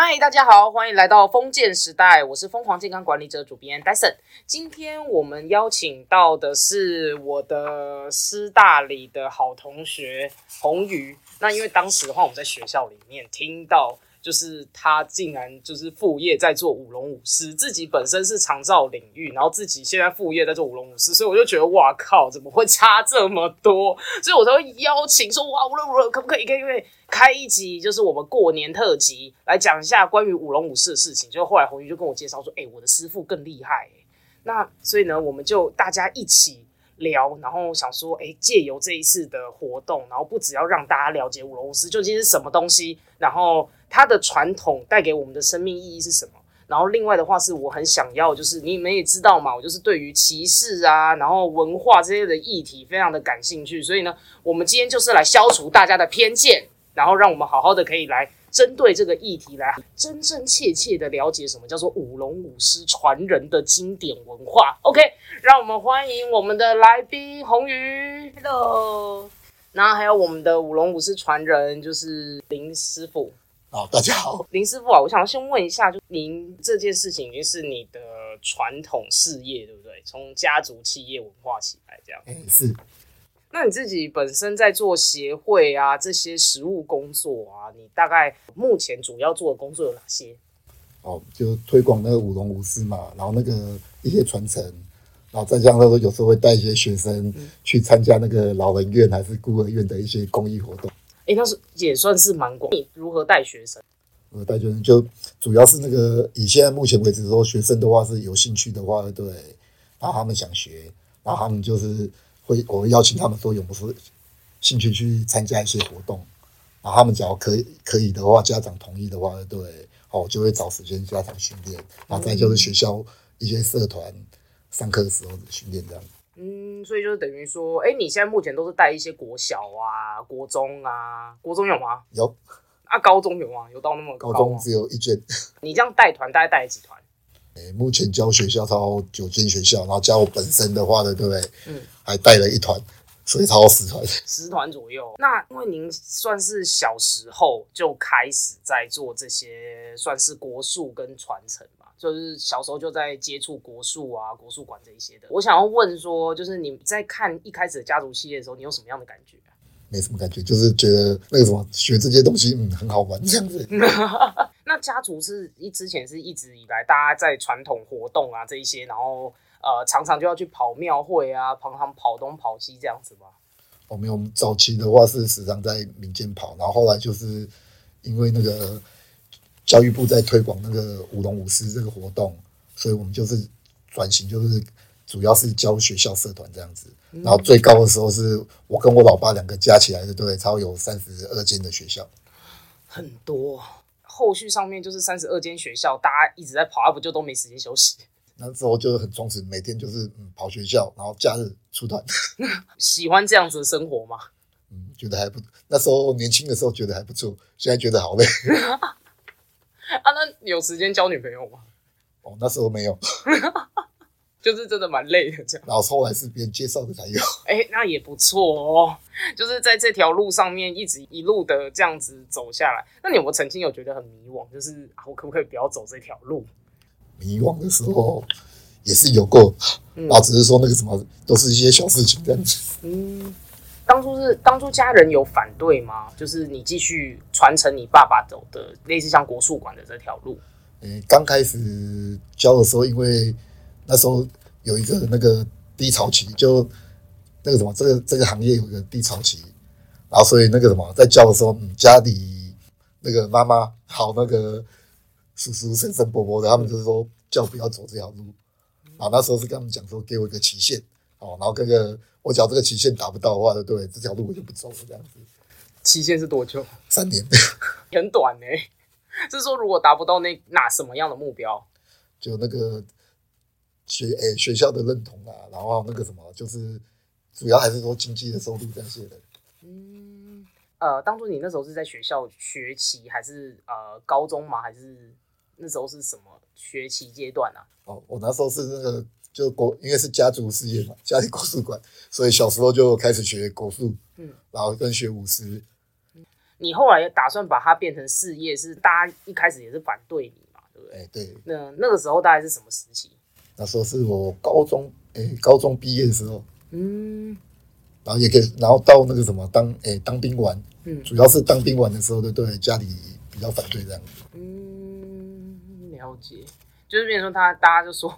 嗨，大家好，欢迎来到封建时代，我是疯狂健康管理者主编 Dyson。今天我们邀请到的是我的师大里的好同学红宇。那因为当时的话，我们在学校里面听到。就是他竟然就是副业在做舞龙舞狮，自己本身是长照领域，然后自己现在副业在做舞龙舞狮，所以我就觉得哇靠，怎么会差这么多？所以我才会邀请说哇，无论如何可不可以可以开一集，就是我们过年特辑来讲一下关于舞龙舞狮的事情。就后来红玉就跟我介绍说，哎，我的师傅更厉害，那所以呢，我们就大家一起。聊，然后想说，哎，借由这一次的活动，然后不只要让大家了解舞龙舞狮究竟是什么东西，然后它的传统带给我们的生命意义是什么，然后另外的话是我很想要，就是你们也知道嘛，我就是对于歧视啊，然后文化这些的议题非常的感兴趣，所以呢，我们今天就是来消除大家的偏见，然后让我们好好的可以来。针对这个议题来真真切切的了解什么叫做舞龙舞狮传人的经典文化。OK，让我们欢迎我们的来宾红鱼，Hello。然后还有我们的舞龙舞狮传人，就是林师傅。好，大家好，林师傅啊，我想先问一下，就您这件事情已经是你的传统事业，对不对？从家族企业文化起来这样。嗯，是。那你自己本身在做协会啊这些实务工作啊，你大概目前主要做的工作有哪些？哦，就推广那个舞龙舞狮嘛，然后那个一些传承，然后再加上说有时候会带一些学生去参加那个老人院还是孤儿院的一些公益活动。哎，那是也算是蛮广。你如何带学生？呃，带学生就主要是那个以现在目前为止说，学生的话是有兴趣的话，对，然后他们想学，然后他们就是。会，我会邀请他们说有没有兴趣去参加一些活动，然后他们只要可以可以的话，家长同意的话，对，好，就会找时间加强训练，然后再就是学校一些社团上课的时候的训练这样。嗯，所以就是等于说，哎，你现在目前都是带一些国小啊、国中啊，国中有吗？有。啊，高中有吗？有到那么高？高中只有一间。你这样带团大概带几团？哎目前教学校超九间学校，然后加我本身的话呢，对不对？嗯，还带了一团，所以超十团。十团左右。那因为您算是小时候就开始在做这些，算是国术跟传承嘛，就是小时候就在接触国术啊、国术馆这一些的。我想要问说，就是你在看一开始的家族系列的时候，你有什么样的感觉？没什么感觉，就是觉得那个什么学这些东西，嗯，很好玩这样子。那家族是一之前是一直以来大家在传统活动啊这一些，然后呃常常就要去跑庙会啊，常常跑东跑西这样子吗？哦，没有，我们早期的话是时常在民间跑，然后后来就是因为那个教育部在推广那个舞龙舞狮这个活动，所以我们就是转型，就是主要是教学校社团这样子。然后最高的时候是我跟我老爸两个加起来的，对，超有三十二间的学校，很多。后续上面就是三十二间学校，大家一直在跑，不就都没时间休息？那时候就是很充实，每天就是嗯跑学校，然后假日出团。喜欢这样子的生活吗？嗯，觉得还不。那时候年轻的时候觉得还不错，现在觉得好累。啊，那有时间交女朋友吗？哦，那时候没有。就是真的蛮累的，这样。然后后来是别人介绍的才有。哎，那也不错哦。就是在这条路上面一直一路的这样子走下来，那你有没有曾经有觉得很迷惘？就是我可不可以不要走这条路？迷惘的时候也是有过，啊，只是说那个什么，都是一些小事情这样子。嗯，当初是当初家人有反对吗？就是你继续传承你爸爸走的类似像国术馆的这条路。嗯，刚开始教的时候，因为那时候有一个那个低潮期，就那个什么，这个这个行业有一个低潮期，然后所以那个什么，在教的时候，家里那个妈妈好那个叔叔、婶婶、伯伯的，他们就是说叫不要走这条路啊。那时候是跟他们讲说，给我一个期限哦，然后跟个我只要这个期限达不到的话，对对？这条路我就不走了，这样子。期限是多久？三年，很短呢。是说如果达不到那那什么样的目标？就那个。学诶学校的认同啊，然后那个什么，就是主要还是说经济的收入这些的。嗯，呃，当初你那时候是在学校学期，还是呃高中吗？还是那时候是什么学期阶段啊？哦，我那时候是那个就国，因为是家族事业嘛，家里国术馆，所以小时候就开始学国术，嗯，然后跟学舞狮。你后来打算把它变成事业，是大家一开始也是反对你嘛，对不对？哎，对，那那个时候大概是什么时期？那时候是我高中，哎，高中毕业的时候，嗯然后也可以，然后到那个什么当，哎，当兵玩，嗯主要是当兵玩的时候，对对，家里比较反对这样子。嗯，了解。就是变成说他大家就说，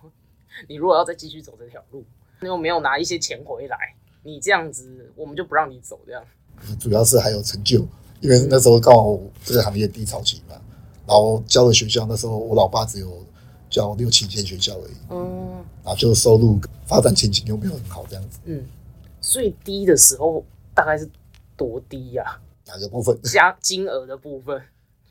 你如果要再继续走这条路，你又没有拿一些钱回来，你这样子我们就不让你走这样。主要是还有成就，因为那时候刚好这个行业低潮期嘛，然后教的学校那时候我老爸只有教六七间学校而已，嗯然后就收入发展前景又没有很好这样子，嗯，最低的时候大概是多低呀、哪个部分？加金额的部分，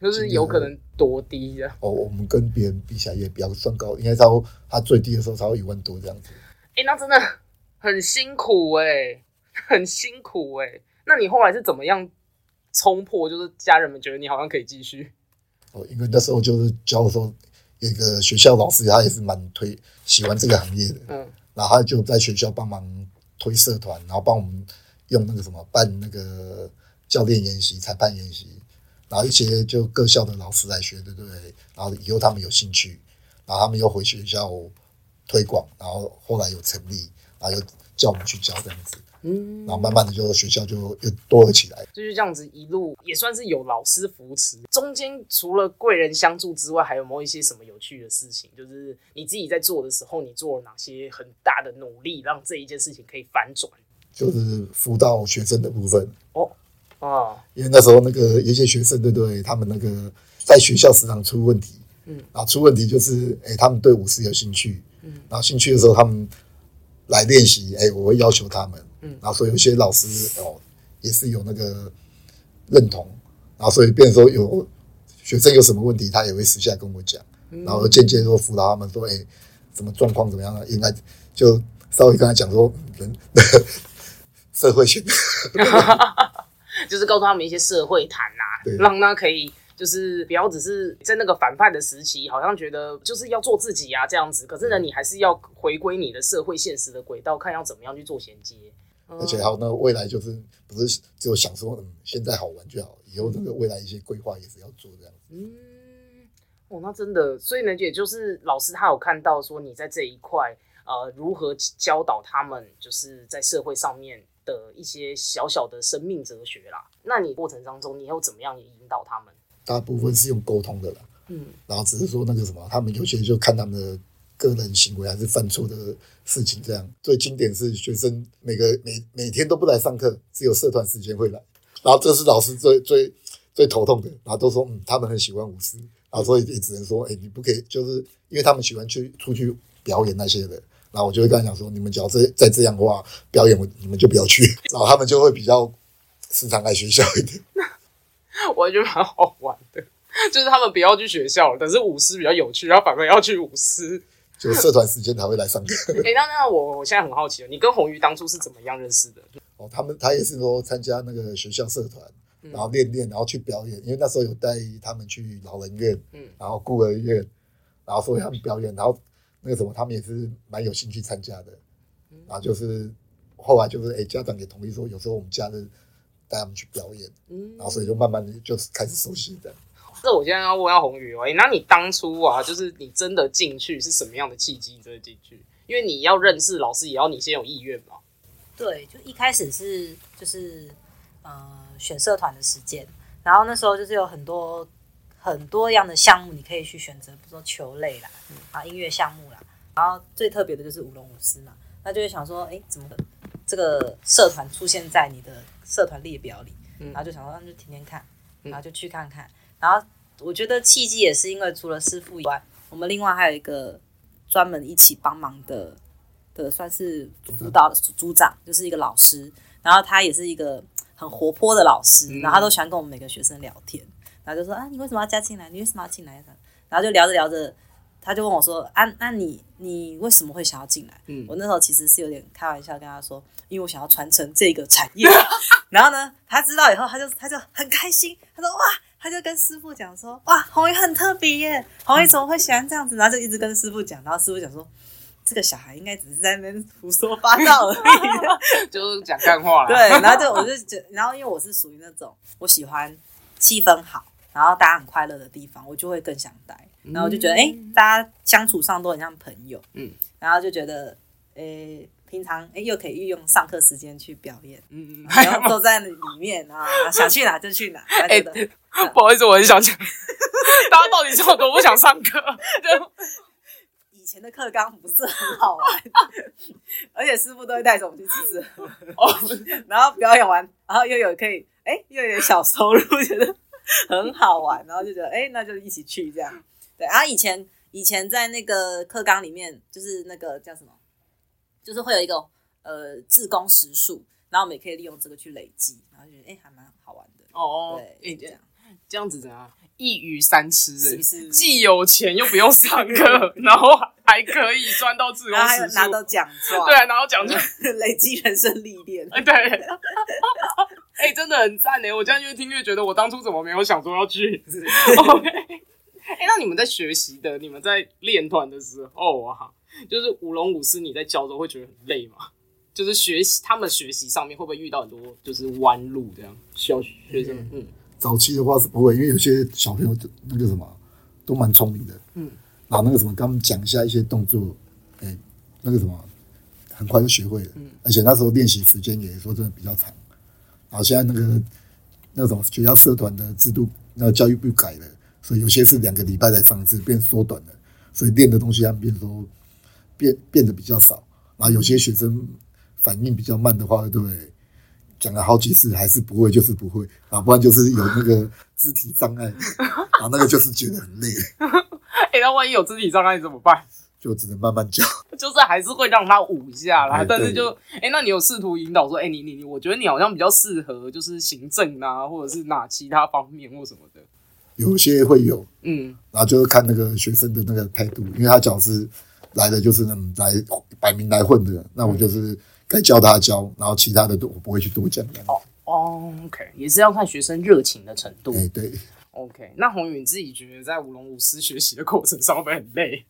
就是有可能多低的。哦，我们跟别人比起来也比较算高，应该到他最低的时候才会一万多这样子。哎、那真的很辛苦哎、很辛苦哎、那你后来是怎么样冲破？就是家人们觉得你好像可以继续。哦，因为那时候就是教的时候，有一个学校老师他也是蛮推喜欢这个行业的，嗯然后他就在学校帮忙推社团，然后帮我们用那个什么办那个教练研习、裁判研习，然后一些就各校的老师来学，对不对？然后以后他们有兴趣，然后他们又回学校推广，然后后来有成立，然后又叫我们去教这样子，嗯，然后慢慢的就学校就又多了起来。就是这样子一路也算是有老师扶持。中间除了贵人相助之外，还有没有一些什么有趣的事情？就是你自己在做的时候，你做了哪些很大的努力，让这一件事情可以反转？就是辅导学生的部分，啊，因为那时候那个有些学生，对不对？他们那个在学校时常出问题，嗯，然后出问题就是，哎，他们对舞狮有兴趣，嗯，然后兴趣的时候他们来练习，哎，我会要求他们，嗯。然后所以有些老师哦也是有那个认同，然后所以变成说有学生有什么问题，他也会私下跟我讲，嗯。然后间接说辅导他们说，哎，什么状况怎么样？啊？应该就稍微跟他讲说，人 社会学 就是告诉他们一些社会谈呐、对让他可以就是不要只是在那个反叛的时期，好像觉得就是要做自己啊这样子。可是呢，你还是要回归你的社会现实的轨道，看要怎么样去做衔接。而且还有那未来就是不是只有想说嗯现在好玩就好，以后这个未来一些规划也是要做这样子。嗯，哦，那真的，所以呢，也就是老师他有看到说你在这一块，呃，如何教导他们，就是在社会上面的一些小小的生命哲学啦。那你过程当中，你又怎么样引导他们？大部分是用沟通的啦，嗯然后只是说那个什么，他们有些就看他们的个人行为还是犯错的事情这样。最经典是学生每个每每天都不来上课，只有社团时间会来，然后这是老师最最最头痛的，然后都说嗯他们很喜欢舞狮，然后所以也只能说哎你不可以，就是因为他们喜欢去出去表演那些的。然后我就会跟他讲说，你们只要这再这样的话，表演我你们就不要去，然后他们就会比较时常来学校一点。我觉得蛮好玩的，就是他们不要去学校了，但是舞狮比较有趣，然后反而要去舞狮。就社团时间才会来上课。哎、那那我我现在很好奇了，你跟红鱼当初是怎么样认识的？哦，他们他也是说参加那个学校社团，嗯然后练练，然后去表演，因为那时候有带他们去老人院，嗯然后孤儿院，然后所以他们表演，然后那个什么，他们也是蛮有兴趣参加的，嗯然后就是后来就是哎，家长也同意说，有时候我们假日带他们去表演，嗯然后所以就慢慢的就是开始熟悉的。这我现在要问下红宇哦，哎、那你当初啊，就是你真的进去是什么样的契机？你真的进去？因为你要认识老师，也要你先有意愿嘛。对，就一开始是就是呃选社团的时间，然后那时候就是有很多很多样的项目你可以去选择，比如说球类啦，啊音乐项目啦，然后最特别的就是舞龙舞狮嘛，那就会想说，哎，怎么这个社团出现在你的社团列表里？嗯然后就想说，那就天天看，嗯然后就去看看。然后我觉得契机也是因为除了师傅以外，我们另外还有一个专门一起帮忙的的，算是辅导组组长，就是一个老师。然后他也是一个很活泼的老师，嗯然后他都喜欢跟我们每个学生聊天，然后就说啊，你为什么要加进来？你为什么要进来？然后就聊着聊着，他就问我说啊，那你你为什么会想要进来？嗯我那时候其实是有点开玩笑跟他说，因为我想要传承这个产业。然后呢，他知道以后，他就他就很开心，他说哇，他就跟师傅讲说，哇，红衣很特别耶，红衣怎么会喜欢这样子？然后就一直跟师傅讲，然后师傅讲说，这个小孩应该只是在那边胡说八道而已。就是讲干话。对，然后就我就觉，然后因为我是属于那种我喜欢气氛好，然后大家很快乐的地方，我就会更想待。然后我就觉得，哎、大家相处上都很像朋友，嗯，然后就觉得，诶、平常哎、又可以运用上课时间去表演，嗯嗯，然后坐在里面啊，想去哪就去哪，哎、不好意思，我很想讲，大家到底是有多不想上课？就以前的课纲不是很好玩，而且师傅都会带着我们去吃哦，然后表演完，然后又有可以哎、又有点小收入，觉得 很好玩，然后就觉得哎、那就一起去这样。对，然后以前以前在那个课纲里面，就是那个叫什么，就是会有一个呃自工时数，然后我们也可以利用这个去累积，然后就觉得哎、还蛮好玩的。哦，对，诶这样这样子怎样？一鱼三吃，是不是既有钱又不用上课，然后还可以赚到自由还拿到数，奖状，对啊，然后讲就累积人生历练。哎，对，哎、真的很赞呢！我这样越听越觉得，我当初怎么没有想说要去？OK，哎、那你们在学习的，你们在练团的时候啊，就是舞龙舞狮，你在教的时候会觉得很累吗？就是学习他们学习上面会不会遇到很多就是弯路这样？需要学生嗯早期的话是不会，因为有些小朋友就那个什么都蛮聪明的，嗯，然后那个什么跟他们讲一下一些动作，哎、那个什么很快就学会了，嗯，而且那时候练习时间也说真的比较长，然后现在那个那种学校社团的制度，那个教育部改了，所以有些是两个礼拜才上一次，变缩短了，所以练的东西他们变说变变得比较少，然后有些学生反应比较慢的话，对不对？讲了好几次还是不会，就是不会，啊，不然就是有那个肢体障碍，啊那个就是觉得很累，哎、那万一有肢体障碍怎么办？就只能慢慢教。就是还是会让他舞一下啦，哎但是就哎、那你有试图引导说，哎、你你你，我觉得你好像比较适合就是行政啊，或者是哪其他方面或什么的，有些会有，嗯，然后就是看那个学生的那个态度，因为他只要是来的就是那种来摆明来混的，那我就是该教他教，然后其他的都我不会去多讲。哦，OK，也是要看学生热情的程度。哎、对，OK，那宏宇你自己觉得在舞龙舞狮学习的过程上会不会很累？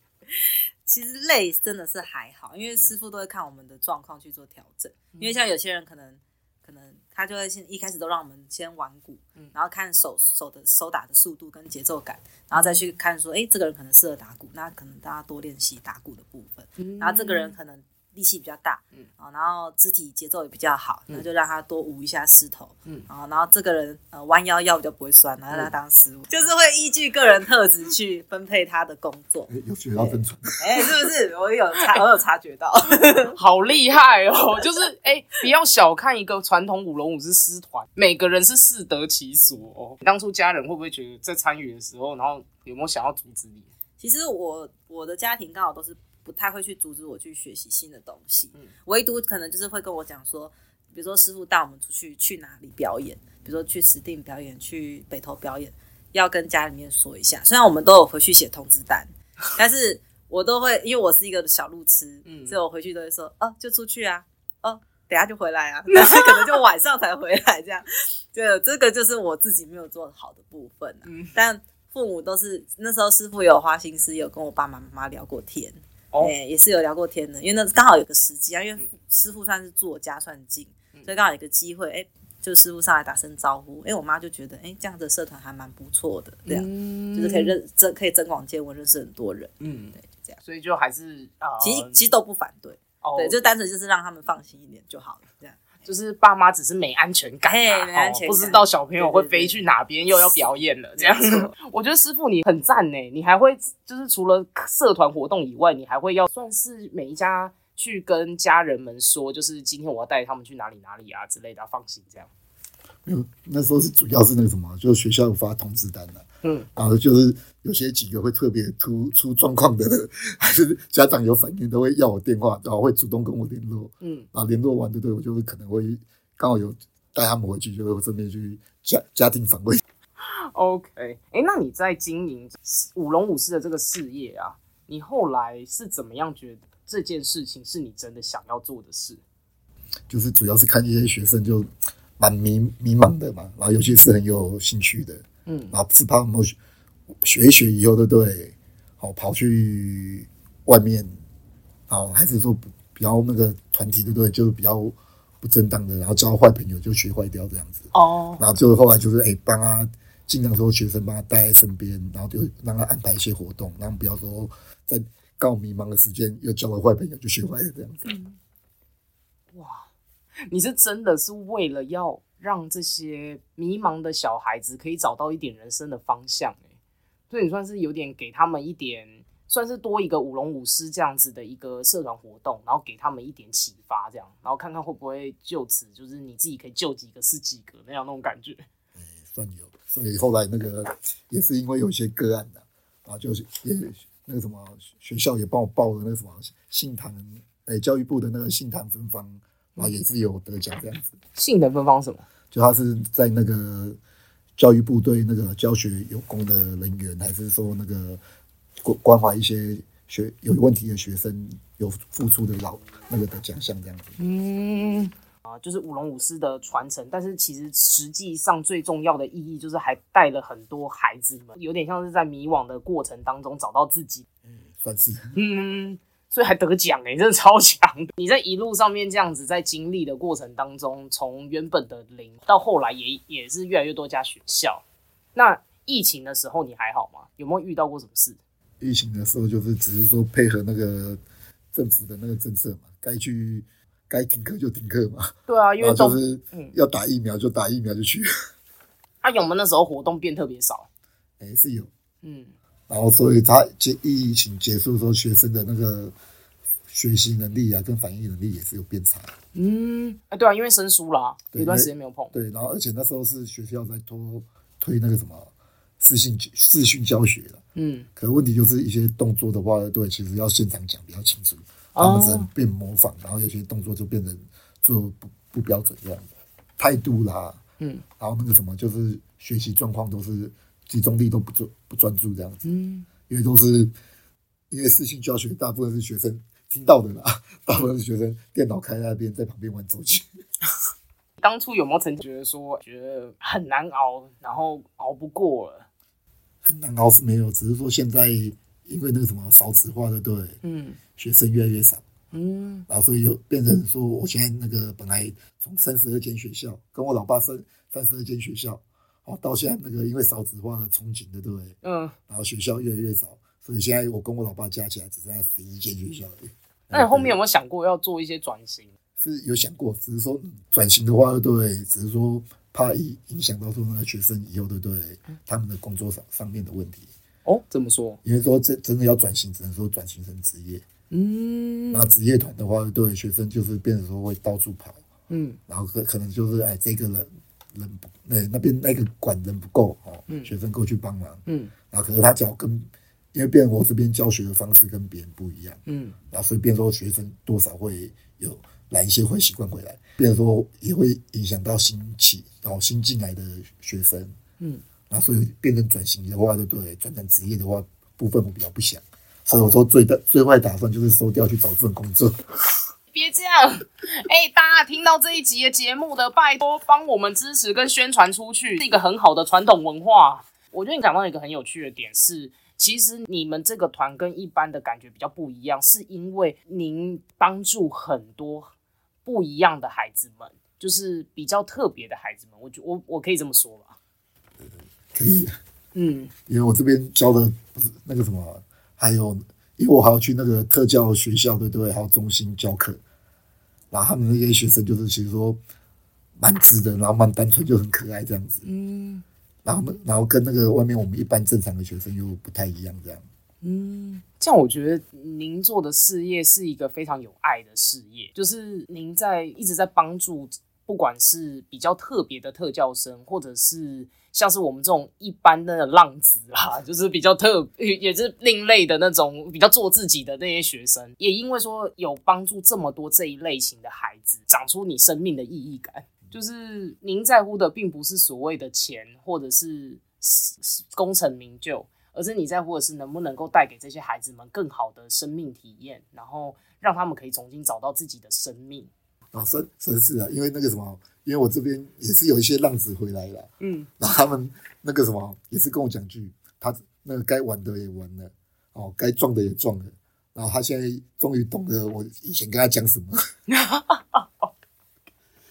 其实累真的是还好，因为师傅都会看我们的状况去做调整。因为像有些人可能可能他就会先一开始都让我们先玩鼓，然后看手手的手打的速度跟节奏感，然后再去看说，哎，这个人可能适合打鼓，那可能大家多练习打鼓的部分。然后这个人可能力气比较大，嗯啊，然后肢体节奏也比较好，那就让他多舞一下狮头，嗯然后然后这个人呃弯腰腰比较不会酸，然后让他当师傅，就是会依据个人特质去分配他的工作。哎有学到分寸。哎、是不是？我有察，我有察觉到。好厉害哦！就是哎、不要小看一个传统舞龙舞狮狮团，每个人是适得其所哦。当初家人会不会觉得在参与的时候，然后有没有想要阻止你？其实我我的家庭刚好都是不太会去阻止我去学习新的东西，嗯唯独可能就是会跟我讲说，比如说师傅带我们出去去哪里表演，比如说去石定表演，去北投表演，要跟家里面说一下。虽然我们都有回去写通知单，但是我都会，因为我是一个小路痴，嗯所以我回去都会说，哦，就出去啊，哦。等下就回来啊，但是可能就晚上才回来，这样，就这个就是我自己没有做好的部分、啊。嗯但父母都是那时候师傅有花心思，有跟我爸爸妈妈聊过天，哦。哎、也是有聊过天的，因为那刚好有个时机啊，因为师傅算是住我家算近，嗯。所以刚好有个机会，哎、就师傅上来打声招呼，哎、我妈就觉得，哎、这样的社团还蛮不错的，这样、嗯。就是可以认增可以增广见闻，认识很多人，嗯，对，就这样。所以就还是啊，其实其实都不反对，哦。对，就单纯就是让他们放心一点就好了，这样。就是爸妈只是没安全感、嘿啊，没安全感哦不知道小朋友会飞去哪边，又要表演了这样子。我觉得师傅你很赞呢，你还会就是除了社团活动以外，你还会要算是每一家去跟家人们说，就是今天我要带他们去哪里哪里啊之类的，放心这样。没有，那时候是主要是那个什么，就是学校有发通知单的、嗯，然后就是有些几个会特别突出状况的，还是家长有反应都会要我电话，然后会主动跟我联络，嗯，然后联络完对对，我就会可能会刚好有带他们回去，就会顺便去家家庭访问。OK，哎、那你在经营舞龙舞狮的这个事业啊，你后来是怎么样觉得这件事情是你真的想要做的事？就是主要是看一些学生就蛮迷迷茫的嘛，然后尤其是很有兴趣的，嗯然后是怕他们学学一学以后，对不对？好跑去外面，好还是说比较那个团体，对不对？就是比较不正当的，然后交坏朋友就学坏掉这样子。哦，然后最后后来就是哎帮他尽量说学生帮他带在身边，然后就让他安排一些活动，然后不要说在告迷茫的时间又交了坏朋友就学坏了这样子。哇，你是真的是为了要让这些迷茫的小孩子可以找到一点人生的方向哎，所以你算是有点给他们一点，算是多一个舞龙舞狮这样子的一个社团活动，然后给他们一点启发，这样，然后看看会不会就此就是你自己可以救几个是几个那样那种感觉。哎，算有。所以后来那个也是因为有些个案的，啊，就是也那个什么学校也帮我报了那个什么信坛，哎，教育部的那个信坛分方，然后也是有得奖这样子。性的芬芳什么？就他是在那个教育部对那个教学有功的人员，还是说那个关关怀一些学有问题的学生有付出的老那个的奖项这样子。嗯。啊，就是舞龙舞狮的传承，但是其实实际上最重要的意义就是还带了很多孩子们，有点像是在迷惘的过程当中找到自己。嗯，算是。嗯，所以还得奖哎，真的超强。你在一路上面这样子在经历的过程当中，从原本的零到后来也也是越来越多家学校。那疫情的时候你还好吗？有没有遇到过什么事？疫情的时候就是只是说配合那个政府的那个政策嘛，该去。该停课就停课嘛。对啊，因为就是要打疫苗就打疫苗就去。啊，有没有那时候活动变特别少？哎，是有。嗯。然后，所以他结疫情结束的时候，学生的那个学习能力啊，跟反应能力也是有变差。嗯。哎，对啊，因为生疏啦，有段时间没有碰。对，然后而且那时候是学校在拖推那个什么视讯视讯教学了。嗯。可问题就是一些动作的话，对，其实要现场讲比较清楚。他们只能变模仿，然后有些动作就变成做不不标准这样子，态度啦，嗯，然后那个什么就是学习状况都是集中力都不专不专注这样子，嗯，因为都是因为视讯教学，大部分是学生听到的啦，大部分是学生电脑开在那边在旁边玩手机。当初有没有曾经觉得说觉得很难熬，然后熬不过了？很难熬是没有，只是说现在。因为那个什么少子化的，对，嗯，学生越来越少，嗯，然后所以就变成说，我现在那个本来从三十二间学校，跟我老爸三三十二间学校，哦，到现在那个因为少子化的憧憬的，对不对？嗯，然后学校越来越少，所以现在我跟我老爸加起来只剩下十一间学校而已。那你后面有没有想过要做一些转型？是有想过，只是说转型的话，对不对？只是说怕影影响到说那个学生以后，对不对？他们的工作上上面的问题。哦，怎么说？因为说真真的要转型，只能说转型成职业。嗯，那职业团的话，对学生就是变成说会到处跑。嗯，然后可可能就是哎，这个人人不那那边那个管人不够哦，学生过去帮忙。嗯，然后可是他教跟因为变我这边教学的方式跟别人不一样。嗯，然后所以变说学生多少会有来一些坏习惯回来，变说也会影响到新起然后新进来的学生。嗯。然后所以变成转型的话，对对，转成职业的话，部分我比较不想，所以我说最大最坏打算就是收掉去找份工作。别这样，哎，大家听到这一集的节目的，拜托帮我们支持跟宣传出去，是一个很好的传统文化。我觉得你讲到一个很有趣的点是，其实你们这个团跟一般的感觉比较不一样，是因为您帮助很多不一样的孩子们，就是比较特别的孩子们。我觉我我可以这么说吧。可以，嗯，因为我这边教的不是那个什么，还有，因为我还要去那个特教学校，对不对？还有中心教课，然后他们那些学生就是其实说蛮直的，然后蛮单纯，就很可爱这样子，嗯，然后然后跟那个外面我们一般正常的学生又不太一样，这样，嗯，这样我觉得您做的事业是一个非常有爱的事业，就是您在一直在帮助，不管是比较特别的特教生，或者是。像是我们这种一般的浪子啊，就是比较特，也是另类的那种比较做自己的那些学生，也因为说有帮助这么多这一类型的孩子，长出你生命的意义感。就是您在乎的并不是所谓的钱或者是功成名就，而是你在乎的是能不能够带给这些孩子们更好的生命体验，然后让他们可以重新找到自己的生命。啊，是是是啊，因为那个什么，因为我这边也是有一些浪子回来了，嗯，然后他们那个什么也是跟我讲句，他那个该玩的也玩了，哦，该撞的也撞了，然后他现在终于懂得我以前跟他讲什么，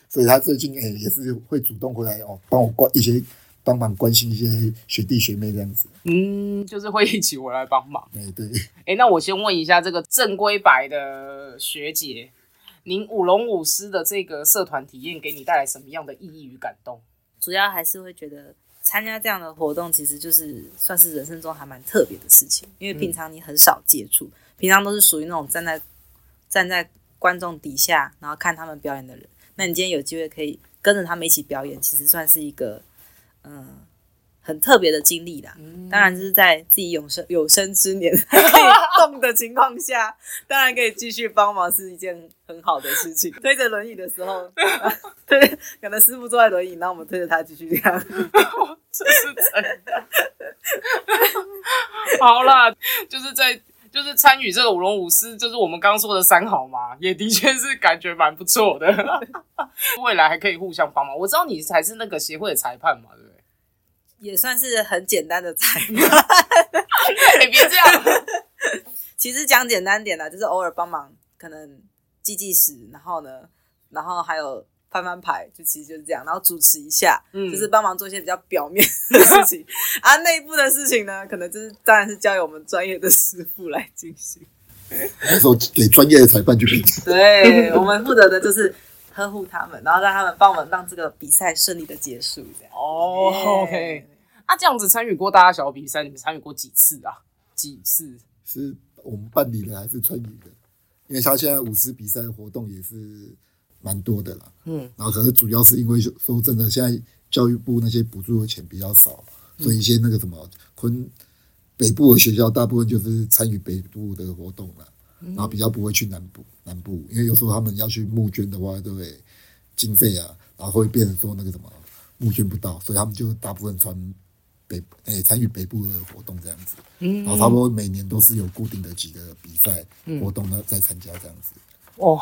所以他最近哎也是会主动回来哦，帮我关一些帮忙关心一些学弟学妹这样子。嗯，就是会一起回来帮忙。哎，对，哎，那我先问一下这个正规白的学姐，您舞龙舞狮的这个社团体验给你带来什么样的意义与感动？主要还是会觉得参加这样的活动，其实就是算是人生中还蛮特别的事情，因为平常你很少接触，平常都是属于那种站在站在观众底下，然后看他们表演的人。那你今天有机会可以跟着他们一起表演，其实算是一个嗯很特别的经历啦。当然，就是在自己有生有生之年 可以动的情况下，当然可以继续帮忙，是一件很好的事情。推着轮椅的时候，对，可能师傅坐在轮椅，那我们推着他继续这样。这是真的。好啦，就是在就是参与这个舞龙舞狮，就是我们刚刚说的三好嘛，也的确是感觉蛮不错的。未来还可以互相帮忙。我知道你才是那个协会的裁判嘛，对不对？也算是很简单的裁判。你，别这样。其实讲简单点啦，就是偶尔帮忙，可能记记时，然后呢，然后还有翻翻牌，就其实就是这样，然后主持一下，嗯就是帮忙做一些比较表面的事情。啊，内部的事情呢，可能就是当然是交由我们专业的师傅来进行。那时候给专业的裁判去评。对我们负责的就是呵护他们，然后让他们帮我们让这个比赛顺利的结束，这样。哦，OK。啊，这样子参与过大大小小比赛，你们参与过几次啊？几次？是我们办理的还是参与的？因为他现在舞狮比赛的活动也是蛮多的啦。嗯，然后可是主要是因为说真的，现在教育部那些补助的钱比较少，所以一些那个什么昆北部的学校大部分就是参与北部的活动了，然后比较不会去南部南部，因为有时候他们要去募捐的话，对不对？经费啊，然后会变成说那个什么募捐不到，所以他们就大部分穿北诶参与北部的活动这样子。嗯然后差不多每年都是有固定的几个比赛活动呢在参加这样子。哦，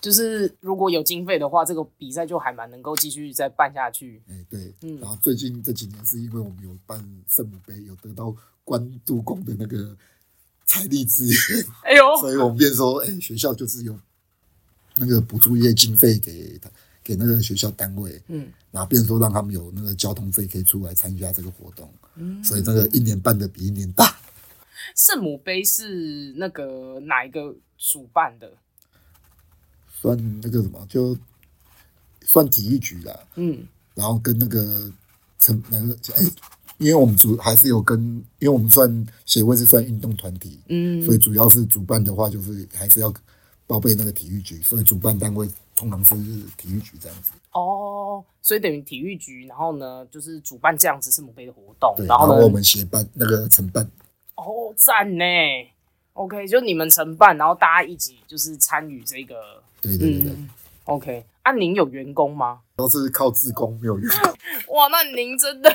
就是如果有经费的话，这个比赛就还蛮能够继续再办下去。哎、对，嗯然后最近这几年是因为我们有办圣母杯，有得到关渡宫的那个财力资源，哎呦，所以我们便说，哎、学校就是有那个补助一些经费给他给那个学校单位，嗯，然后便说让他们有那个交通费可以出来参加这个活动，嗯所以这个一年办的比一年大。圣母杯是那个哪一个主办的？算那个什么，就算体育局啦，嗯然后跟那个成那个哎、因为我们主还是有跟，因为我们算协会是算运动团体，嗯所以主要是主办的话，就是还是要报备那个体育局，所以主办单位通常是体育局这样子。哦，所以等于体育局，然后呢，就是主办这样子圣母杯的活动对，，然后呢，我们协办那个承办，哦，赞呢。OK，就你们承办，然后大家一起就是参与这个，对对对对，嗯，OK。啊，您有员工吗？都是靠自工，没有员工。哇，那您真的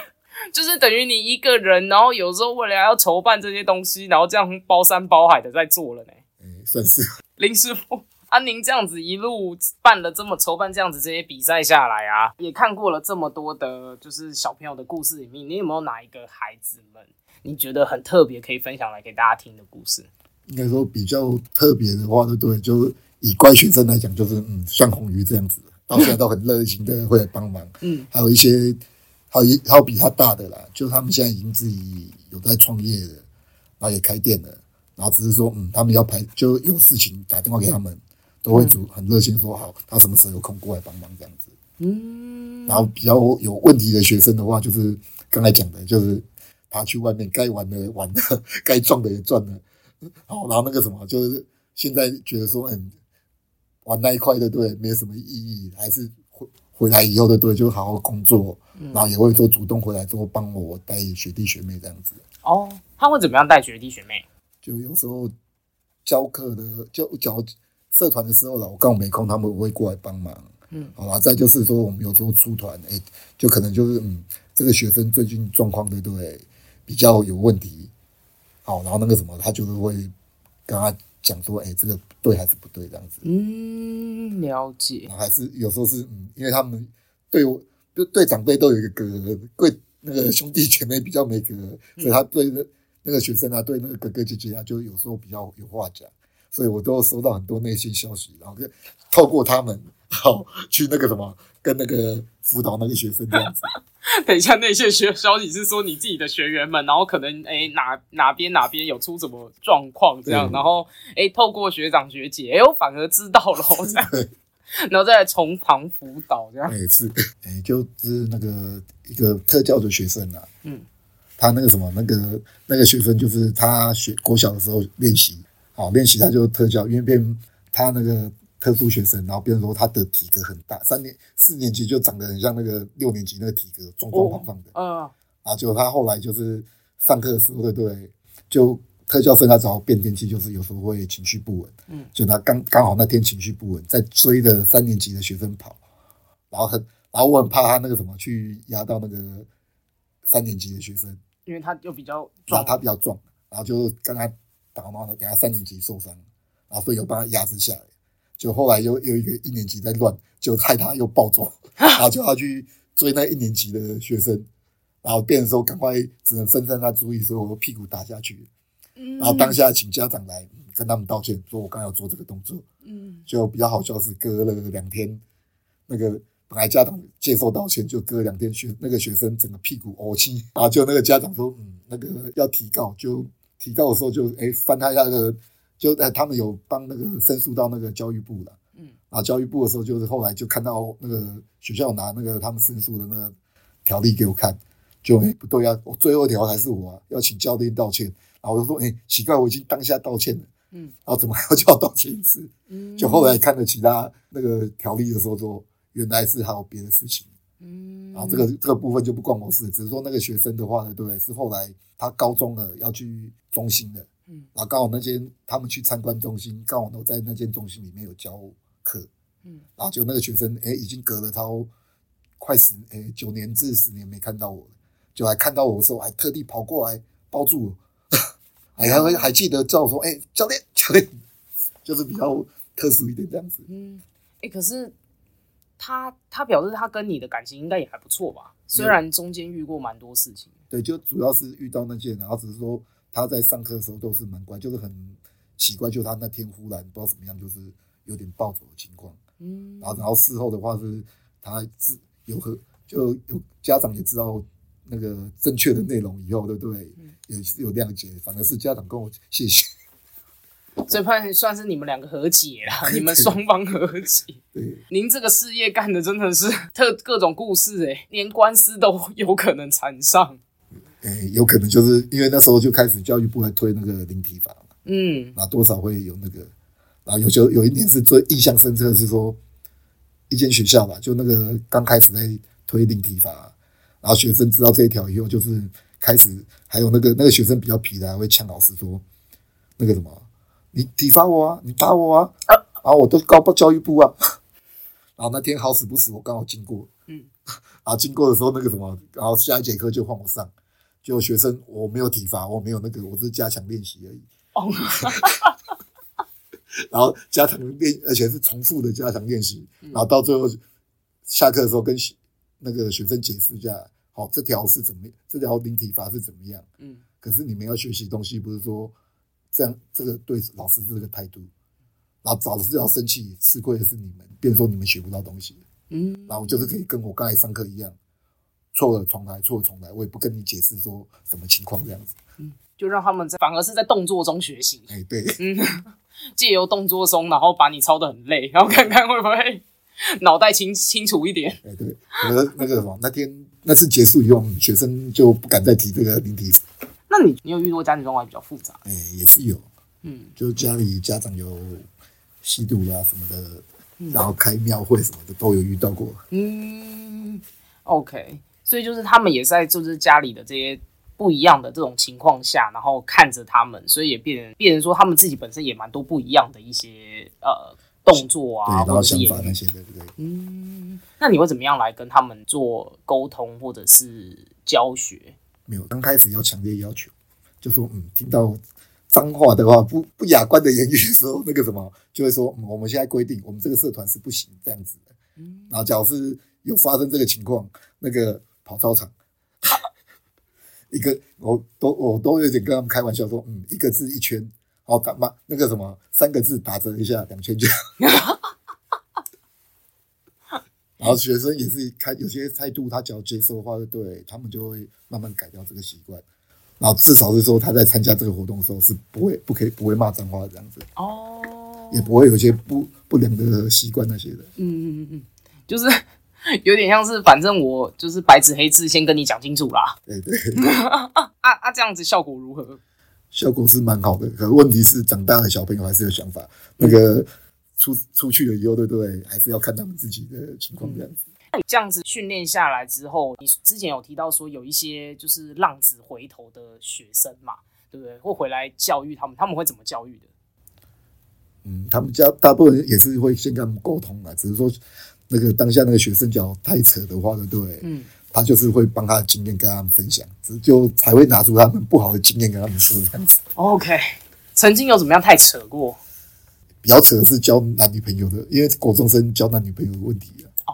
就是等于你一个人，然后有时候为了要筹办这些东西，然后这样包山包海的在做了呢。哎、算是 林师傅啊，您这样子一路办了这么筹办这样子这些比赛下来啊，也看过了这么多的，就是小朋友的故事里面，你有没有哪一个孩子们你觉得很特别，可以分享来给大家听的故事？应该说比较特别的话，对？就以乖学生来讲，就是嗯，像红鱼这样子，到现在都很热情的会来帮忙。嗯，还有一些，还有一还有比他大的啦，就他们现在已经自己有在创业了，然后也开店了，然后只是说，嗯，他们要排就有事情打电话给他们，都会主很热心说好，他什么时候有空过来帮忙这样子。嗯，然后比较有问题的学生的话，就是刚才讲的，就是他去外面该玩的玩了，该赚的也赚了，好，然后那个什么，就是现在觉得说，嗯，玩那一块的对，没有什么意义，还是回回来以后的对，就好好工作，然后也会说主动回来之后帮我带学弟学妹这样子，哦，他会怎么样带学弟学妹？就有时候教课的教教社团的时候了，我刚好没空，他们会过来帮忙。嗯，好啦，再就是说，我们有时候出团，哎、就可能就是嗯，这个学生最近状况对不对，比较有问题，好，然后那个什么，他就是会跟他讲说，哎、这个对还是不对这样子，嗯，了解。还是有时候是嗯，因为他们对我就对长辈都有一个隔，对那个兄弟姐妹比较没隔，所以他对那那个学生啊，对那个哥哥姐姐啊，就有时候比较有话讲，所以我都收到很多内线消息，然后就透过他们，好去那个什么，跟那个辅导那个学生这样子。等一下，那些学消息是说你自己的学员们，然后可能哎哪哪边哪边有出什么状况这样，嗯然后哎透过学长学姐，哎我反而知道了 这样，对，然后再来从旁辅导这样。哎是，哎就是那个一个特教的学生啊，嗯，他那个什么那个那个学生就是他学国小的时候练习，好练习他就特教，因为变他那个特殊学生，然后变成说他的体格很大，三年四年级就长得很像那个六年级那个体格，壮壮胖胖的。嗯然后结果他后来就是上课的时候，对对？就特效生他只好变天气，就是有时候会情绪不稳。嗯，就他刚刚好那天情绪不稳，在追着三年级的学生跑，然后很，然后我很怕他那个什么去压到那个三年级的学生，因为他就比较壮，他比较壮，然后就跟他打闹了，给他三年级受伤，然后所以又帮他压制下来。就后来又有一个一年级在乱，就害他又暴走，然后就要去追那一年级的学生，然后变的时候赶快只能分散他注意，所以我屁股打下去，嗯然后当下请家长来嗯跟他们道歉，说我刚要做这个动作，嗯。就比较好笑是隔了两天，那个本来家长接受道歉，就隔两天学那个学生整个屁股呕青，然后就那个家长说，嗯，那个要提告，就提告的时候就哎翻他一下那个，就哎他们有帮那个申诉到那个教育部了，嗯，啊教育部的时候就是后来就看到那个学校拿那个他们申诉的那个条例给我看，就哎不对啊，我最后一条还是我啊，要请教练道歉，然后我就说哎奇怪，我已经当下道歉了。嗯然后怎么还要叫我道歉一次？嗯就后来看了其他那个条例的时候说，原来是还有别的事情。嗯，然后这个这个部分就不关我事，只是说那个学生的话呢，对不对？是后来他高中了要去中心了，嗯，然后刚好那间他们去参观中心，刚好都在那间中心里面有教课，嗯，然后就那个学生哎已经隔了他快十哎九年至十年没看到我了，就还看到我的时候还特地跑过来抱住我，还还会还记得叫我说哎教练教练，就是比较特殊一点这样子。嗯，哎、可是他他表示他跟你的感情应该也还不错吧？虽然中间遇过蛮多事情。对，就主要是遇到那件，然后只是说他在上课的时候都是蛮乖，就是很奇怪，就他那天忽然不知道怎么样，就是有点暴走的情况。嗯然后然后事后的话是，他自有和就有家长也知道那个正确的内容以后，对不对？也是有谅解，反而是家长跟我谢谢。所以算算是你们两个和解啦，你们双方和解。对，您这个事业干的真的是特各种故事哎、连官司都有可能缠上。诶，有可能就是因为那时候就开始教育部来推那个零体法嘛。嗯那多少会有那个，然后有就有一年是最印象深刻的是说，一间学校吧，就那个刚开始在推零体法，然后学生知道这一条以后，就是开始还有那个那个学生比较皮的，还会呛老师说，那个什么，你体罚我啊，你打我啊，然后我都告报教育部啊，然后那天好死不死我刚好经过，嗯，然后经过的时候那个什么，然后下一节课就换我上，结果学生我没有体罚，我没有那个，我只是加强练习而已。哦，然后加强练，而且是重复的加强练习，嗯。然后到最后下课的时候跟学那个学生解释一下，好，这条是怎么，这条零体法是怎么样。嗯可是你们要学习东西，不是说这样，这个对老师是这个态度，然后老师要生气，吃亏的是你们，变成说你们学不到东西。嗯然后我就是可以跟我刚才上课一样，错了重来，错了重来，我也不跟你解释说什么情况这样子。嗯就让他们在反而是在动作中学习，哎，对，嗯，借由动作中，然后把你操得很累，然后看看会不会 脑袋清清楚一点。哎，对，那个那个什么，那天那次结束以后，学生就不敢再提这个零体法。那你你有遇过家庭状况比较复杂？哎，也是有，嗯就家里家长有吸毒啦、什么的，然后开庙会什么的都有遇到过。嗯，OK，所以就是他们也在就是家里的这些不一样的这种情况下，然后看着他们，所以也变成变成说他们自己本身也蛮多不一样的一些呃动作对，啊，然后想。法那些，对不对？嗯，那你会怎么样来跟他们做沟通或者是教学？没有，刚开始要强烈要求，就说嗯，听到脏话的话，不不雅观的言语的时候，那个什么就会说，嗯，我们现在规定，我们这个社团是不行这样子的。嗯然后，假如是有发生这个情况，那个跑操场，一个我都我都有点跟他们开玩笑说，嗯，一个字一圈，好打嘛那个什么三个字打折一下两千九。然后学生也是开有些态度，他只要接受的话，就对他们就会慢慢改掉这个习惯。然后至少是说他在参加这个活动的时候是不会不可以不会骂脏话这样子，哦，也不会有一些不不良的习惯那些的。嗯嗯嗯，就是 有点像是，反正我就是白纸黑字先跟你讲清楚啦。对对，啊啊，这样子效果如何？效果是蛮好的。可问题是长大的小朋友还是有想法，那个出出去了以后，对不对？还是要看他们自己的情况这样子。那你这样子训练下来之后，你之前有提到说有一些就是浪子回头的学生嘛，对不对？会回来教育他们，他们会怎么教育的？嗯，他们家大部分人也是会先跟他们沟通啊，只是说那个当下那个学生脚太扯的话，对不对？嗯，他就是会帮他的经验跟他们分享，就才会拿出他们不好的经验跟他们说这样子。OK，曾经有怎么样太扯过？比较扯的是交男女朋友的，因为国中生交男女朋友的问题啊。哦。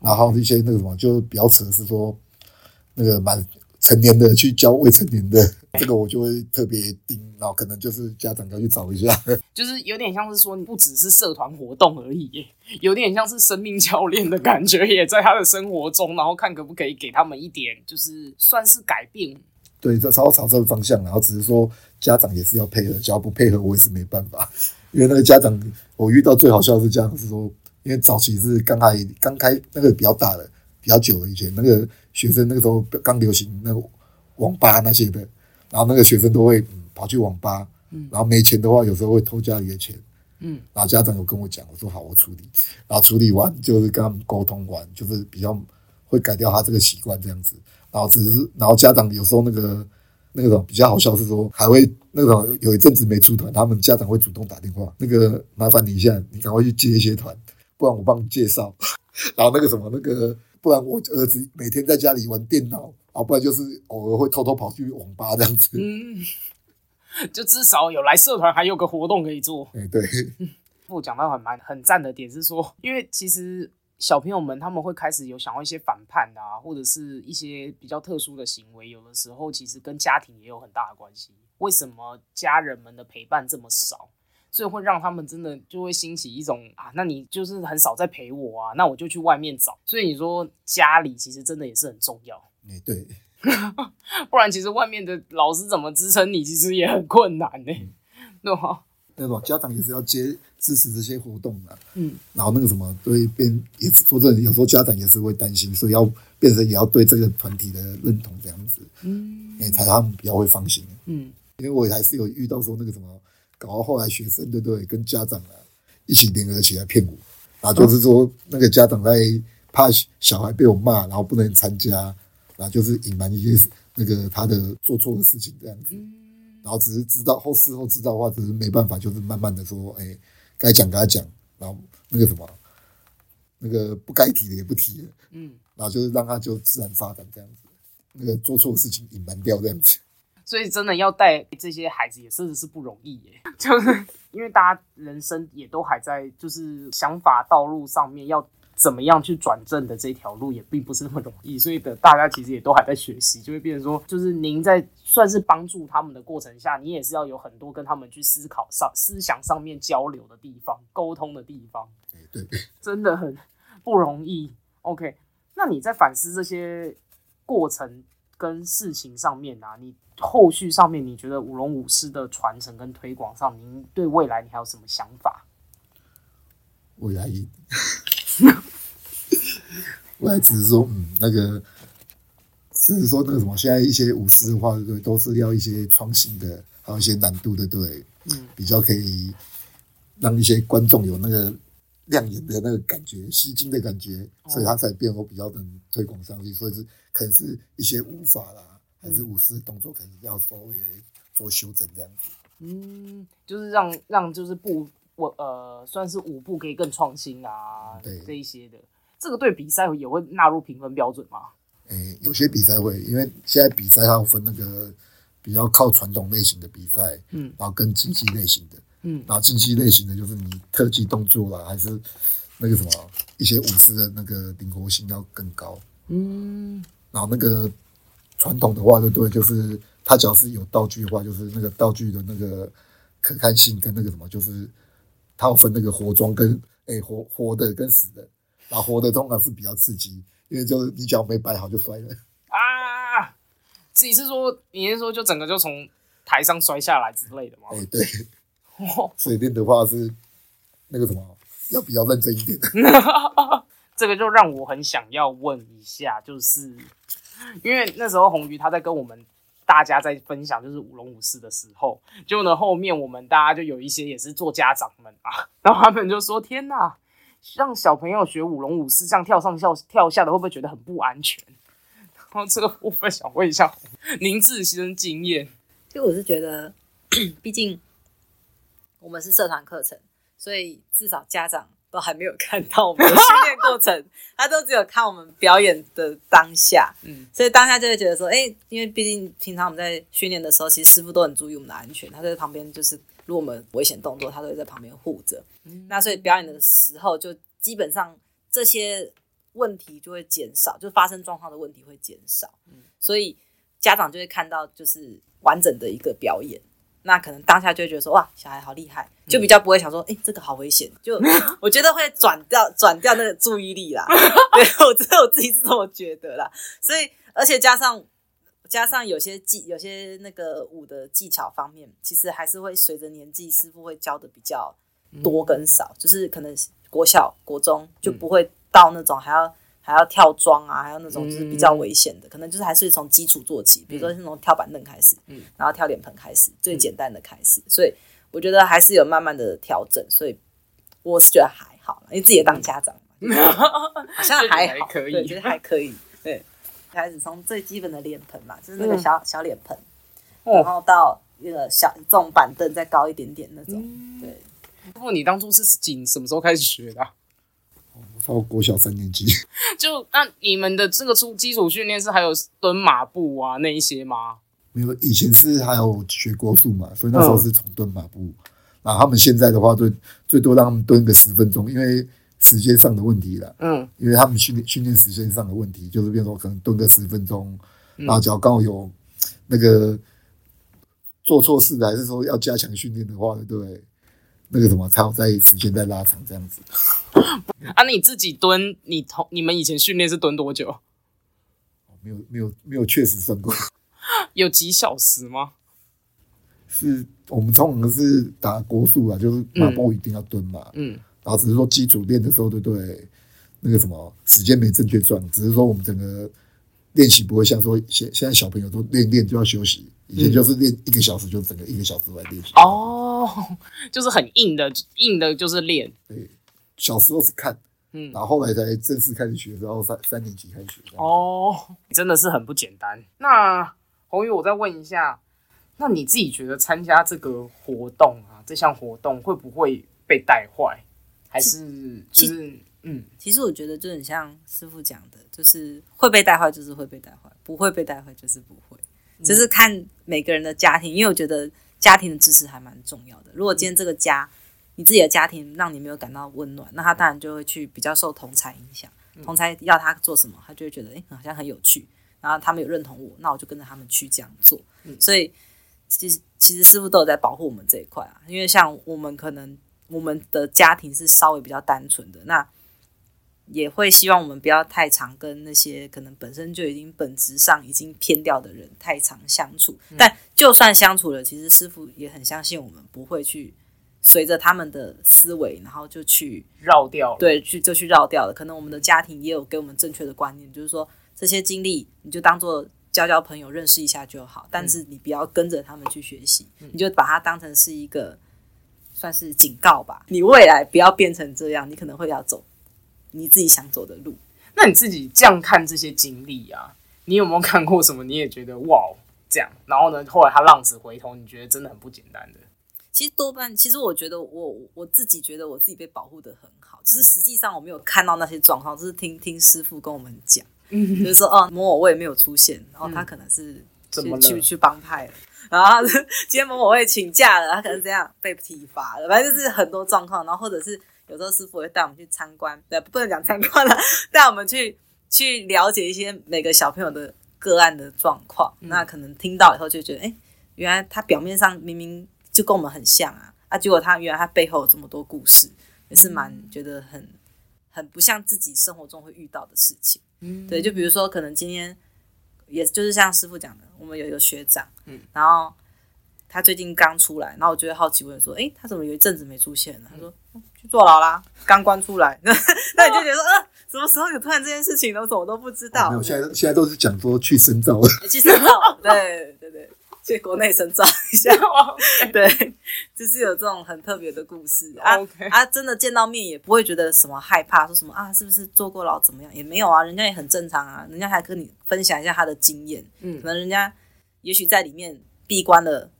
然后一些那个什么，就比较扯的是说，那个满成年的去教未成年的，这个我就会特别盯，然后可能就是家长要去找一下。就是有点像是说，你不只是社团活动而已，有点像是生命教练的感觉，也在他的生活中，然后看可不可以给他们一点，就是算是改变。对，这稍微朝这个方向，然后只是说家长也是要配合，只要不配合，我也是没办法。因为那个家长，我遇到最好笑的是这样，是说，因为早期是刚开刚开那个比较大的，比较久了以前那个学生那个时候刚流行那个网吧那些的，然后那个学生都会、嗯、跑去网吧，嗯。然后没钱的话，有时候会偷家里的钱，嗯，然后家长有跟我讲，我说好，我处理，然后处理完就是跟他们沟通完，就是比较会改掉他这个习惯这样子，然后只是然后家长有时候那个那种比较好笑是说，还会那种有一阵子没出团，他们家长会主动打电话，那个麻烦你一下，你赶快去接一些团，不然我帮你介绍。然后那个什么那个，不然我儿子每天在家里玩电脑，啊，不然就是偶尔会偷偷跑去网吧这样子。嗯，就至少有来社团，还有个活动可以做。哎、对，我讲到很蛮很赞的点是说，因为其实小朋友们他们会开始有想要一些反叛啊，或者是一些比较特殊的行为，有的时候其实跟家庭也有很大的关系。为什么家人们的陪伴这么少？所以会让他们真的就会兴起一种啊，那你就是很少在陪我啊，那我就去外面找。所以你说家里其实真的也是很重要，哎、对，不然其实外面的老师怎么支撑你，其实也很困难呢、对吧？那种家长也是要接支持这些活动的、嗯，然后那个什么，对变也是说真的，有时候家长也是会担心，所以要变成也要对这个团体的认同这样子，嗯哎、才他们比较会放心。嗯因为我还是有遇到说那个什么，搞到后来学生对不对，跟家长啊一起联合起来骗我，然后就是说那个家长在怕小孩被我骂，然后不能参加，然后就是隐瞒一些那个他的做错的事情这样子，嗯然后只是知道后事后知道的话，只是没办法，就是慢慢的说，哎，该讲跟他讲，然后那个什么，那个不该提的也不提了，嗯。然后就是让他就自然发展这样子，那个做错的事情隐瞒掉这样子。所以真的要带这些孩子也真的是不容易耶，就是因为大家人生也都还在就是想法道路上面要怎么样去转正的这条路也并不是那么容易，所以的大家其实也都还在学习，就会变成说，就是您在算是帮助他们的过程下，你也是要有很多跟他们去思考上思想上面交流的地方、沟通的地方。对，对。真的很不容易。OK，那你在反思这些过程跟事情上面啊，你后续上面你觉得舞龙舞狮的传承跟推广上，您对未来你还有什么想法？未来，未来只是说，嗯，那个，只是说那个什么，现在一些舞狮的话，对，都是要一些创新的，还有一些难度的，对，嗯，比较可以让一些观众有那个亮眼的那个感觉、吸睛的感觉，所以它才变我比较能推广上去。所以是可能是一些舞法啦，还是舞狮动作，可能要稍微做修正这样子。嗯，就是让让就是步我呃算是舞步可以更创新啊，对这一些的。这个对比赛也会纳入评分标准吗？诶、有些比赛会，因为现在比赛它要分那个比较靠传统类型的比赛，嗯然后跟竞技类型的，嗯然后竞技类型的就是你特技动作啦，还是那个什么一些舞狮的那个灵活性要更高，嗯然后那个传统的话，对对？就是它只要是有道具的话，就是那个道具的那个可看性跟那个什么，就是它有分那个活装跟哎、活活的跟死的，然后活的通常是比较刺激，因为就是你脚没摆好就摔了。啊！自己是说，你是说就整个就从台上摔下来之类的吗？哎、对，所以练的话是那个什么，要比较认真一点的。这个就让我很想要问一下，就是因为那时候红鱼他在跟我们大家在分享就是舞龙舞狮的时候，就呢后面我们大家就有一些也是做家长们啊，然后他们就说：“天哪，让小朋友学舞龙舞狮这样跳上跳跳下的，会不会觉得很不安全？”然后这个部分想问一下您自身经验，就我是觉得，毕竟我们是社团课程，所以至少家长都还没有看到我们的训练过程，他都只有看我们表演的当下，嗯所以当下就会觉得说，哎、因为毕竟平常我们在训练的时候，其实师傅都很注意我们的安全，他在旁边就是如果我们危险动作，他都会在旁边护着。嗯那所以表演的时候，就基本上这些问题就会减少，就发生状况的问题会减少。嗯所以家长就会看到就是完整的一个表演。那可能当下就会觉得说哇，小孩好厉害，就比较不会想说，哎、这个好危险。就 我觉得会转掉转掉那个注意力啦。对我这我自己是这么觉得啦。所以而且加上加上有些技有些那个舞的技巧方面，其实还是会随着年纪，师傅会教的比较多跟少，就是可能国小国中就不会到那种还要。还要跳桩啊，还有那种就是比较危险的，可能就是还是从基础做起，比如说是从跳板凳开始，嗯。然后跳脸盆开始，最简单的开始。所以我觉得还是有慢慢的调整，所以我是觉得还好，因为自己也当家长嘛，好像还好，还可以。对，觉得还可以。对，开始从最基本的脸盆嘛，就是那个嗯。小、小脸盆，哦。然后到那个小这种板凳再高一点点那种，嗯。对。不过你当初是几什么时候开始学的啊、到国小三年级，就那你们的这个初基础训练是还有蹲马步啊那一些吗？没有以前是还有学国术嘛，所以那时候是从蹲马步。然后他们现在的话，最最多让他们蹲个十分钟，因为时间上的问题了。嗯因为他们训练训练时间上的问题，就是变成说可能蹲个十分钟，嗯然后只要刚好有那个做错事的还是说要加强训练的话，对不对？那个什么，才有在时间再拉长这样子。啊，你自己蹲，你同你们以前训练是蹲多久？没有没有没有确实算过，有几小时吗？是我们通常是打国术啊，就是马步一定要蹲嘛，嗯然后只是说基础练的时候，对不对？那个什么时间没正确算，只是说我们整个练习不会像说现现在小朋友都练练就要休息，以前就是练一个小时就整个一个小时来练习。哦，就是很硬的，硬的就是练。对，小时候是看，嗯然后后来才正式开始学，然后三三年级开始学。哦，哦，真的是很不简单。那红宇，我再问一下，那你自己觉得参加这个活动啊，这项活动会不会被带坏，还是就是嗯其实我觉得就很像师傅讲的，就是会被带坏就是会被带坏，不会被带坏就是不会，就是看每个人的家庭，因为我觉得家庭的支持还蛮重要的。如果今天这个家，你自己的家庭让你没有感到温暖，那他当然就会去比较受同才影响，同才要他做什么，他就会觉得哎、诶好像很有趣，然后他们有认同我，那我就跟着他们去这样做。所以其实其实师傅都有在保护我们这一块啊，因为像我们可能我们的家庭是稍微比较单纯的，那也会希望我们不要太常跟那些可能本身就已经本质上已经偏掉的人太常相处。但就算相处了，其实师傅也很相信我们不会去随着他们的思维，然后就去绕掉了。对去就去绕掉了。可能我们的家庭也有给我们正确的观念，就是说这些经历你就当做交交朋友、认识一下就好，但是你不要跟着他们去学习，你就把它当成是一个算是警告吧。你未来不要变成这样，你可能会要走你自己想走的路。那你自己这样看这些经历啊，你有没有看过什么？你也觉得哇这样，然后呢，后来他浪子回头，你觉得真的很不简单的。其实多半，其实我觉得我我自己觉得我自己被保护的很好，只是实际上我没有看到那些状况，就是听听师傅跟我们讲，就是说哦，某某位没有出现，然后他可能是怎么去去去帮派了，然后他 今天某某位请假了，他可能这样被体罚了，反正就是很多状况，然后或者是有时候师傅会带我们去参观，对，不能讲参观了，带我们去去了解一些每个小朋友的个案的状况，那可能听到以后就觉得，哎、原来他表面上明明就跟我们很像啊啊！结果他原来他背后有这么多故事，也是蛮觉得很很不像自己生活中会遇到的事情。嗯对，就比如说可能今天，也就是像师傅讲的，我们有一个学长，嗯然后他最近刚出来，然后我就会好奇问说，哎，他怎么有一阵子没出现了？他说、嗯去坐牢啦，刚关出来。那 那你就觉得说，呃，什么时候有突然这件事情呢？我怎么都不知道。没有，现在现在都是讲说去深造了。去深造，对对对，去国内深造一下，对，就是有这种很特别的故事啊啊，真的见到面也不会觉得什么害怕，说什么啊，是不是坐过牢怎么样？也没有啊，人家也很正常啊，人家还跟你分享一下他的经验，嗯可能人家也许在里面闭关了。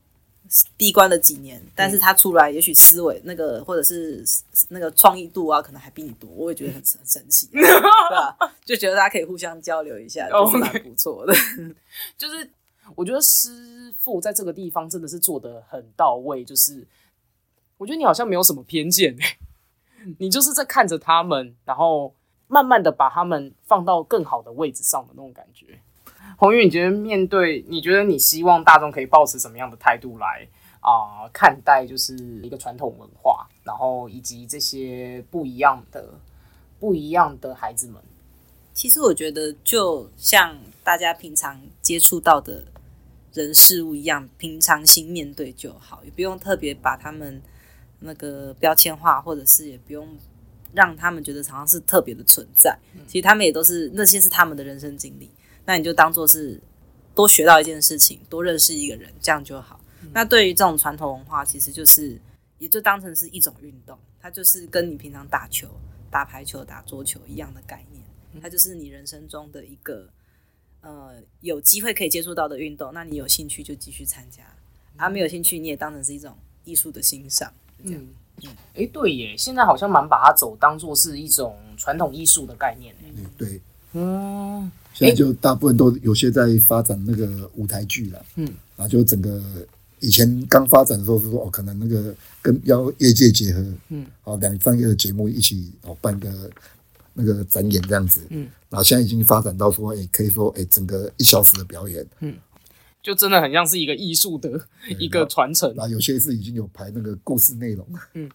闭关了几年，但是他出来，也许思维那个或者是那个创意度啊，可能还比你多，我也觉得很很神奇，对吧？就觉得大家可以互相交流一下，就是蛮不错的。就是我觉得师傅在这个地方真的是做的很到位，就是我觉得你好像没有什么偏见、欸，你就是在看着他们，然后慢慢的把他们放到更好的位置上的那种感觉。红玉，你觉得面对，你觉得你希望大众可以保持什么样的态度来啊、看待就是一个传统文化，然后以及这些不一样的不一样的孩子们？其实我觉得，就像大家平常接触到的人事物一样，平常心面对就好，也不用特别把他们那个标签化，或者是也不用让他们觉得好像是特别的存在。其实他们也都是那些是他们的人生经历，那你就当做是多学到一件事情，多认识一个人，这样就好。那对于这种传统文化，其实就是也就当成是一种运动，它就是跟你平常打球、打排球、打桌球一样的概念。它就是你人生中的一个呃有机会可以接触到的运动，那你有兴趣就继续参加，啊没有兴趣你也当成是一种艺术的欣赏，这样。嗯，哎、对耶，现在好像蛮把它走当做是一种传统艺术的概念。耶嗯，对，嗯，现在就大部分都有些在发展那个舞台剧了，嗯，然后就整个以前刚发展的时候是说哦，可能那个跟要业界结合，嗯，哦两三个节目一起哦办个那个展演这样子，嗯，然后现在已经发展到说，哎，可以说哎整个一小时的表演，嗯。就真的很像是一个艺术的一个传承，然后有些是已经有排那个故事内容，嗯。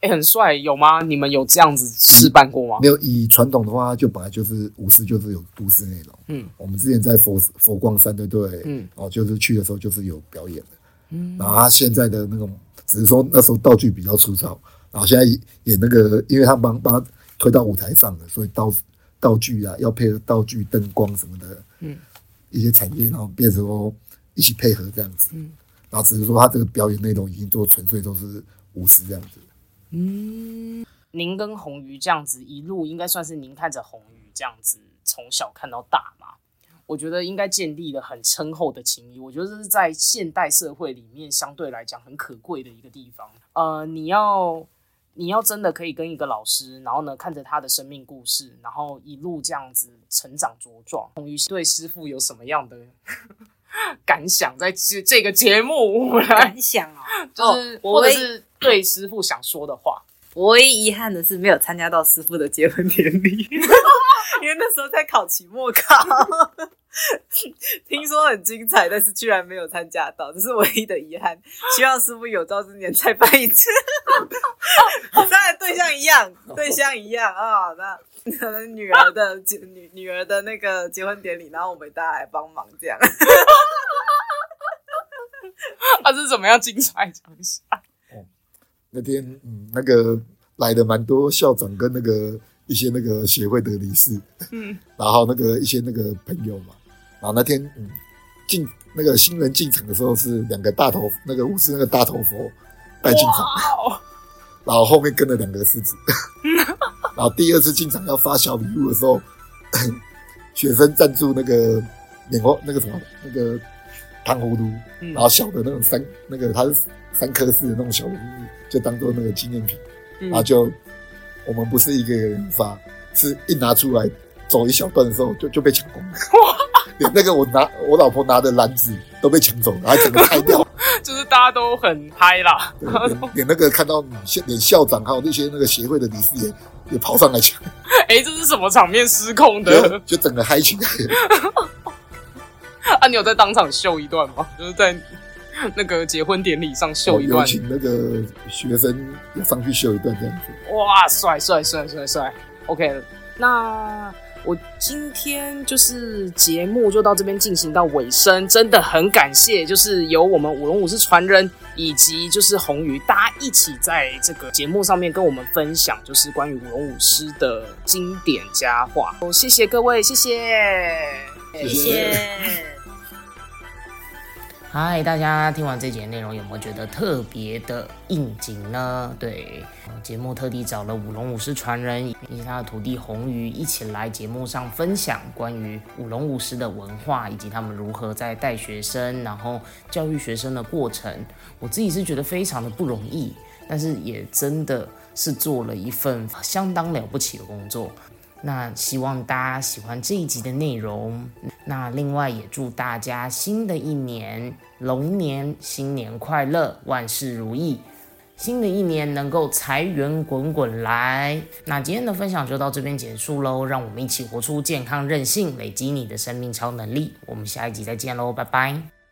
哎、很帅，有吗？你们有这样子试办过吗？没有以传统的话，就本来就是舞狮就是有故事内容，嗯，我们之前在佛佛光山对不对？嗯，哦，就是去的时候就是有表演的，嗯，然后他现在的那种，只是说那时候道具比较粗糙，然后现在也那个，因为他帮帮他推到舞台上了，所以道道具啊要配合道具、灯光什么的，嗯，一些产业，然后变成说一起配合这样子，嗯，然后只是说他这个表演内容已经做纯粹都是舞狮这样子。嗯，您跟红鱼这样子一路，应该算是您看着红鱼这样子从小看到大嘛？我觉得应该建立了很深厚的情谊。我觉得这是在现代社会里面相对来讲很可贵的一个地方。呃，你要你要真的可以跟一个老师，然后呢看着他的生命故事，然后一路这样子成长茁壮。红于对师傅有什么样的 感想？在这这个节目，感想啊，就是、或者是对师傅想说的话。我唯一遗憾的是没有参加到师傅的结婚典礼，因为那时候在考期末考，听说很精彩，但是居然没有参加到，这是唯一的遗憾。希望师傅有朝之年再办一次，当然对象一样，对象一样啊、那可能女儿的结女女儿的那个结婚典礼，然后我们大家来帮忙这样。他是怎么样精彩？讲一下。那天嗯，那个来的蛮多校长跟那个一些那个协会的理事，嗯，然后那个一些那个朋友嘛，然后那天嗯进那个新人进场的时候是两个大头那个巫师那个大头佛带进场，然后后面跟了两个狮子，然后第二次进场要发小礼物的时候，学生赞助那个棉花那个什么那个糖葫芦，嗯然后小的那种三那个它是三颗四的那种小礼物，就当做那个纪念品。嗯然后就我们不是一个人发，是一拿出来走一小段的时候就就被抢光了。连 那个我拿我老婆拿的篮子都被抢走了，还整个拆掉。就是大家都很嗨啦。对连连那个看到校连校长还有那些那个协会的理事也也跑上来抢，哎、这是什么场面失控的？就整个嗨起来。啊，你有在当场秀一段吗？就是在那个结婚典礼上秀一有段。请那个学生要上去秀一段这样子。哇，帅帅帅帅帅！OK，那我今天就是节目就到这边进行到尾声，真的很感谢，就是由我们舞龙舞狮传人以及就是红鱼，大家一起在这个节目上面跟我们分享，就是关于舞龙舞狮的经典佳话。哦，谢谢各位，谢谢，谢谢谢。嗨，大家听完这节内容有没有觉得特别的应景呢？对，节目特地找了舞龙舞狮传人以及他的徒弟红鱼一起来节目上分享关于舞龙舞狮的文化，以及他们如何在带学生，然后教育学生的过程。我自己是觉得非常的不容易，但是也真的是做了一份相当了不起的工作。那希望大家喜欢这一集的内容。那另外也祝大家新的一年龙年新年快乐，万事如意。新的一年能够财源滚滚来。那今天的分享就到这边结束喽，让我们一起活出健康任性，累积你的生命超能力。我们下一集再见喽，拜拜。